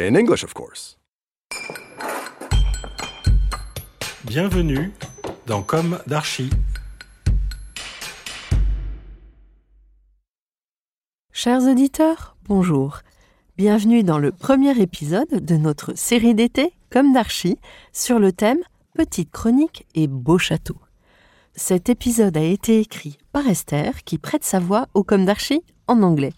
In English, of course. Bienvenue dans Comme d'Archi. Chers auditeurs, bonjour. Bienvenue dans le premier épisode de notre série d'été comme d'archi sur le thème Petite chronique et beau château. Cet épisode a été écrit par Esther qui prête sa voix au comme d'archi en anglais.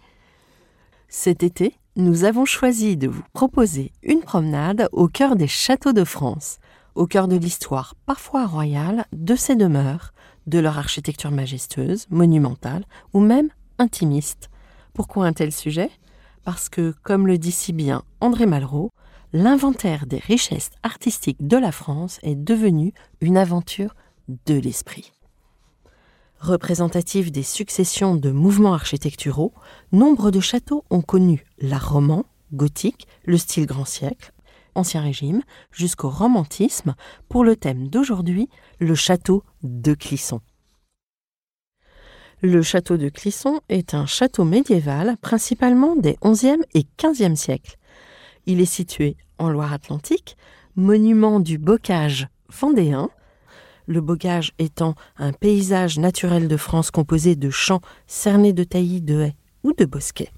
Cet été, nous avons choisi de vous proposer une promenade au cœur des châteaux de France, au cœur de l'histoire parfois royale de ces demeures, de leur architecture majestueuse, monumentale ou même intimiste. Pourquoi un tel sujet? Parce que, comme le dit si bien André Malraux, l'inventaire des richesses artistiques de la France est devenu une aventure de l'esprit. Représentatif des successions de mouvements architecturaux, nombre de châteaux ont connu l'art roman, gothique, le style grand siècle, ancien régime, jusqu'au romantisme, pour le thème d'aujourd'hui, le château de Clisson. Le château de Clisson est un château médiéval principalement des XIe et XVe siècles. Il est situé en Loire-Atlantique, monument du bocage vendéen, le bocage étant un paysage naturel de France composé de champs cernés de taillis de haies ou de bosquets.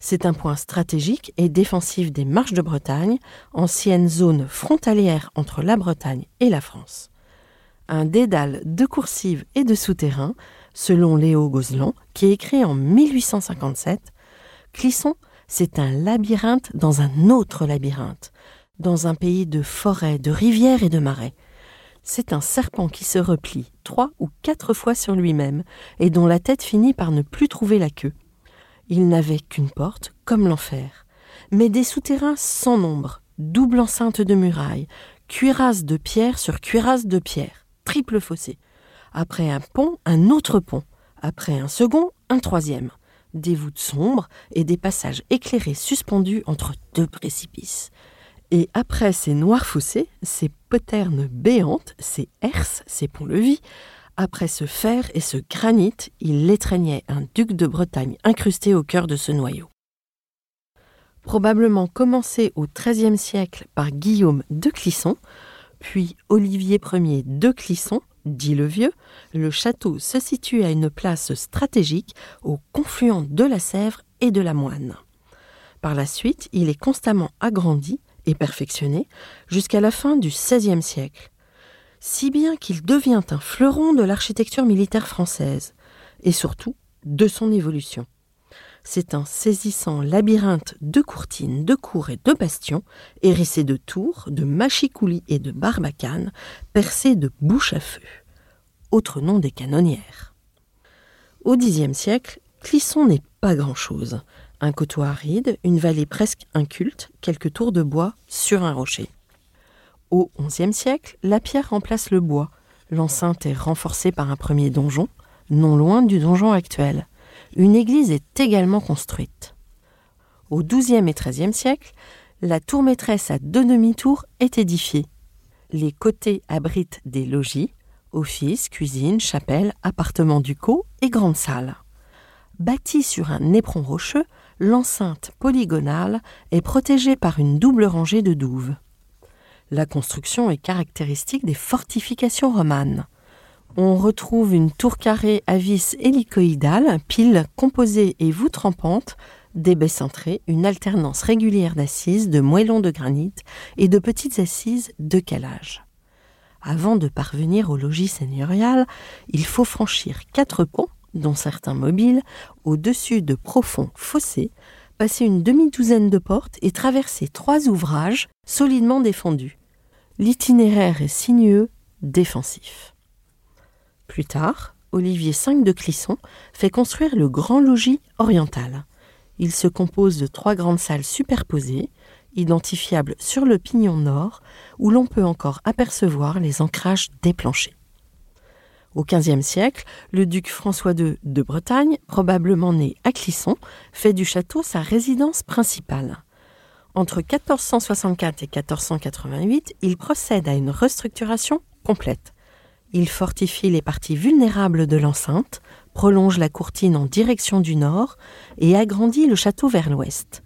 C'est un point stratégique et défensif des marches de Bretagne, ancienne zone frontalière entre la Bretagne et la France. Un dédale de coursives et de souterrains, selon Léo Gozlan, qui écrit en 1857 Clisson, c'est un labyrinthe dans un autre labyrinthe, dans un pays de forêts, de rivières et de marais. C'est un serpent qui se replie trois ou quatre fois sur lui-même et dont la tête finit par ne plus trouver la queue. Il n'avait qu'une porte, comme l'enfer, mais des souterrains sans nombre, double enceinte de murailles, cuirasses de pierre sur cuirasses de pierre, triple fossé. Après un pont, un autre pont. Après un second, un troisième. Des voûtes sombres et des passages éclairés suspendus entre deux précipices. Et après ces noirs fossés, ces poternes béantes, ces herses, ces ponts-levis, après ce fer et ce granit, il étreignait un duc de Bretagne incrusté au cœur de ce noyau. Probablement commencé au XIIIe siècle par Guillaume de Clisson, puis Olivier Ier de Clisson, dit le Vieux, le château se situe à une place stratégique au confluent de la Sèvre et de la Moine. Par la suite, il est constamment agrandi perfectionné jusqu'à la fin du XVIe siècle, si bien qu'il devient un fleuron de l'architecture militaire française, et surtout de son évolution. C'est un saisissant labyrinthe de courtines, de cours et de bastions, hérissé de tours, de machicoulis et de barbacanes, percé de bouches à feu. Autre nom des canonnières. Au Xe siècle, Clisson n'est pas grand-chose. Un coteau aride, une vallée presque inculte, quelques tours de bois sur un rocher. Au XIe siècle, la pierre remplace le bois. L'enceinte est renforcée par un premier donjon, non loin du donjon actuel. Une église est également construite. Au XIIe et XIIIe siècle, la tour maîtresse à deux demi-tours est édifiée. Les côtés abritent des logis, offices, cuisines, chapelles, appartements ducaux et grandes salles. Bâtie sur un éperon rocheux, l'enceinte polygonale est protégée par une double rangée de douves. La construction est caractéristique des fortifications romanes. On retrouve une tour carrée à vis hélicoïdale, pile composée et voûte rampante, des baies cintrées, une alternance régulière d'assises, de moellons de granit et de petites assises de calage. Avant de parvenir au logis seigneurial, il faut franchir quatre ponts, dont certains mobiles, au-dessus de profonds fossés, passer une demi-douzaine de portes et traverser trois ouvrages solidement défendus. L'itinéraire est sinueux, défensif. Plus tard, Olivier V de Clisson fait construire le Grand Logis oriental. Il se compose de trois grandes salles superposées, identifiables sur le pignon nord, où l'on peut encore apercevoir les ancrages des planchers. Au XVe siècle, le duc François II de Bretagne, probablement né à Clisson, fait du château sa résidence principale. Entre 1464 et 1488, il procède à une restructuration complète. Il fortifie les parties vulnérables de l'enceinte, prolonge la courtine en direction du nord et agrandit le château vers l'ouest.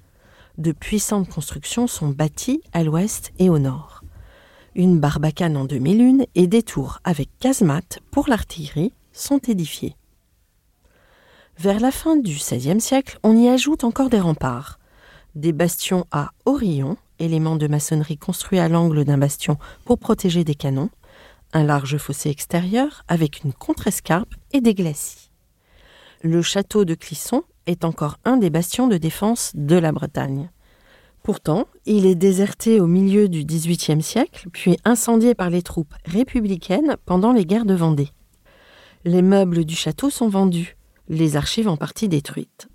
De puissantes constructions sont bâties à l'ouest et au nord. Une barbacane en demi-lune et des tours avec casemate pour l'artillerie sont édifiées. Vers la fin du XVIe siècle, on y ajoute encore des remparts, des bastions à Orillon, élément de maçonnerie construit à l'angle d'un bastion pour protéger des canons, un large fossé extérieur avec une contrescarpe et des glacis. Le château de Clisson est encore un des bastions de défense de la Bretagne. Pourtant, il est déserté au milieu du XVIIIe siècle, puis incendié par les troupes républicaines pendant les guerres de Vendée. Les meubles du château sont vendus, les archives en partie détruites.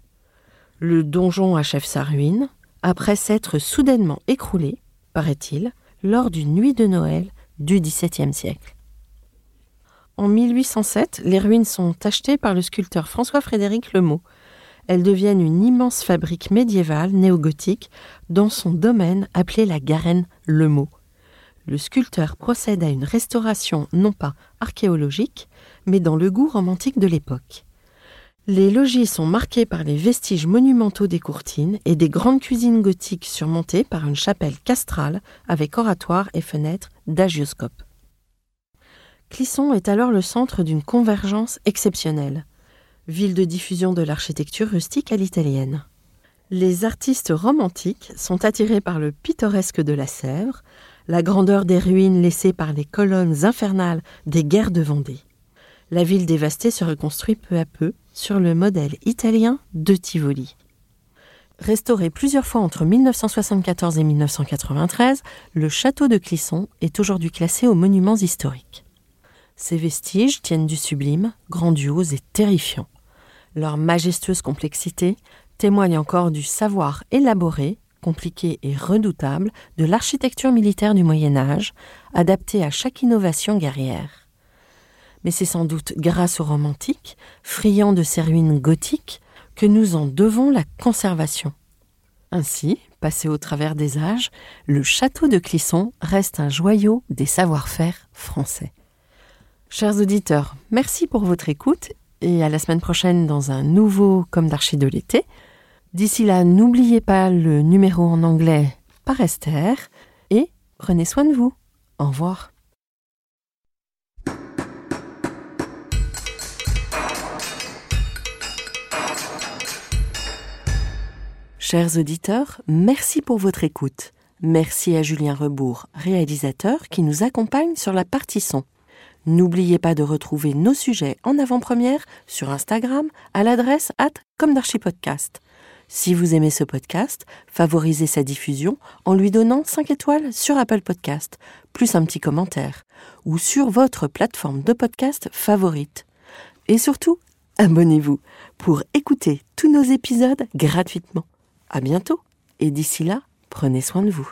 Le donjon achève sa ruine, après s'être soudainement écroulé, paraît-il, lors d'une nuit de Noël du XVIIe siècle. En 1807, les ruines sont achetées par le sculpteur François-Frédéric Lemot. Elles deviennent une immense fabrique médiévale néogothique dans son domaine appelé la Garenne Lemot. Le sculpteur procède à une restauration non pas archéologique, mais dans le goût romantique de l'époque. Les logis sont marqués par les vestiges monumentaux des courtines et des grandes cuisines gothiques surmontées par une chapelle castrale avec oratoire et fenêtres d'agioscope. Clisson est alors le centre d'une convergence exceptionnelle, ville de diffusion de l'architecture rustique à l'italienne. Les artistes romantiques sont attirés par le pittoresque de la Sèvre, la grandeur des ruines laissées par les colonnes infernales des guerres de Vendée. La ville dévastée se reconstruit peu à peu sur le modèle italien de Tivoli. Restauré plusieurs fois entre 1974 et 1993, le château de Clisson est aujourd'hui classé aux monuments historiques. Ces vestiges tiennent du sublime, grandiose et terrifiant. Leur majestueuse complexité témoigne encore du savoir élaboré, compliqué et redoutable de l'architecture militaire du Moyen Âge, adaptée à chaque innovation guerrière mais c'est sans doute grâce aux romantiques, friands de ces ruines gothiques, que nous en devons la conservation. Ainsi, passé au travers des âges, le château de Clisson reste un joyau des savoir-faire français. Chers auditeurs, merci pour votre écoute et à la semaine prochaine dans un nouveau Comme d'Archie de l'été. D'ici là, n'oubliez pas le numéro en anglais par Esther et prenez soin de vous. Au revoir. Chers auditeurs, merci pour votre écoute. Merci à Julien Rebourg, réalisateur, qui nous accompagne sur la partie son. N'oubliez pas de retrouver nos sujets en avant-première sur Instagram à l'adresse at. Si vous aimez ce podcast, favorisez sa diffusion en lui donnant 5 étoiles sur Apple Podcast, plus un petit commentaire, ou sur votre plateforme de podcast favorite. Et surtout, abonnez-vous pour écouter tous nos épisodes gratuitement. À bientôt et d'ici là, prenez soin de vous.